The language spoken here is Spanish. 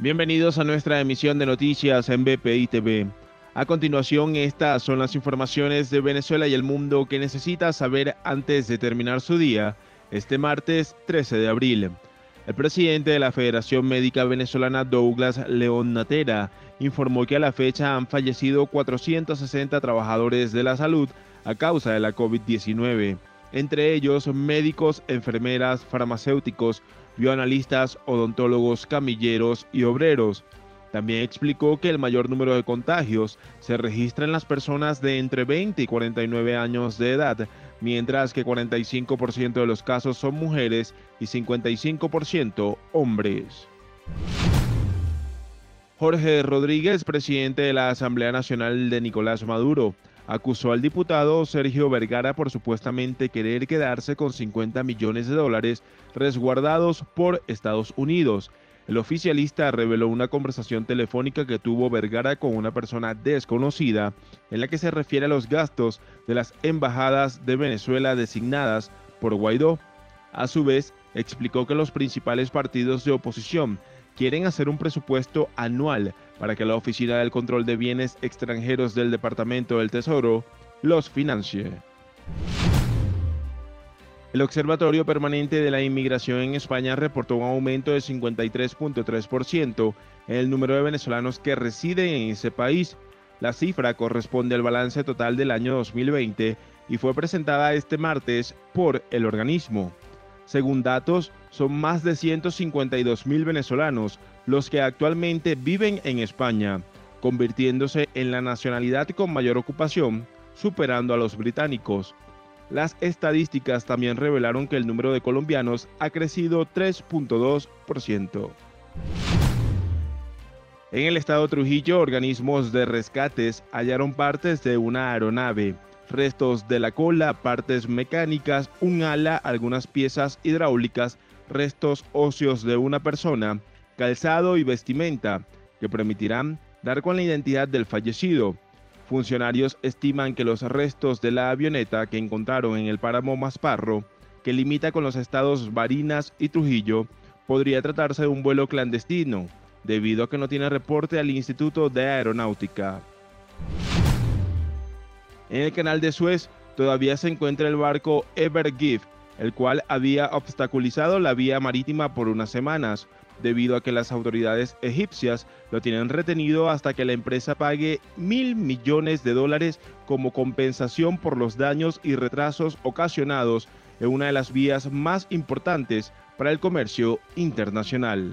Bienvenidos a nuestra emisión de noticias en BPI TV. A continuación, estas son las informaciones de Venezuela y el mundo que necesita saber antes de terminar su día, este martes 13 de abril. El presidente de la Federación Médica Venezolana, Douglas León Natera, informó que a la fecha han fallecido 460 trabajadores de la salud a causa de la COVID-19, entre ellos médicos, enfermeras, farmacéuticos, bioanalistas, odontólogos, camilleros y obreros. También explicó que el mayor número de contagios se registra en las personas de entre 20 y 49 años de edad, mientras que 45% de los casos son mujeres y 55% hombres. Jorge Rodríguez, presidente de la Asamblea Nacional de Nicolás Maduro, acusó al diputado Sergio Vergara por supuestamente querer quedarse con 50 millones de dólares resguardados por Estados Unidos. El oficialista reveló una conversación telefónica que tuvo Vergara con una persona desconocida en la que se refiere a los gastos de las embajadas de Venezuela designadas por Guaidó. A su vez, explicó que los principales partidos de oposición quieren hacer un presupuesto anual para que la Oficina del Control de Bienes Extranjeros del Departamento del Tesoro los financie. El Observatorio Permanente de la Inmigración en España reportó un aumento de 53.3% en el número de venezolanos que residen en ese país. La cifra corresponde al balance total del año 2020 y fue presentada este martes por el organismo. Según datos, son más de 152 mil venezolanos los que actualmente viven en España, convirtiéndose en la nacionalidad con mayor ocupación, superando a los británicos. Las estadísticas también revelaron que el número de colombianos ha crecido 3.2%. En el estado Trujillo, organismos de rescates hallaron partes de una aeronave restos de la cola, partes mecánicas, un ala, algunas piezas hidráulicas, restos óseos de una persona, calzado y vestimenta, que permitirán dar con la identidad del fallecido. Funcionarios estiman que los restos de la avioneta que encontraron en el páramo Masparro, que limita con los estados Barinas y Trujillo, podría tratarse de un vuelo clandestino, debido a que no tiene reporte al Instituto de Aeronáutica. En el canal de Suez todavía se encuentra el barco Ever Gift, el cual había obstaculizado la vía marítima por unas semanas, debido a que las autoridades egipcias lo tienen retenido hasta que la empresa pague mil millones de dólares como compensación por los daños y retrasos ocasionados en una de las vías más importantes para el comercio internacional.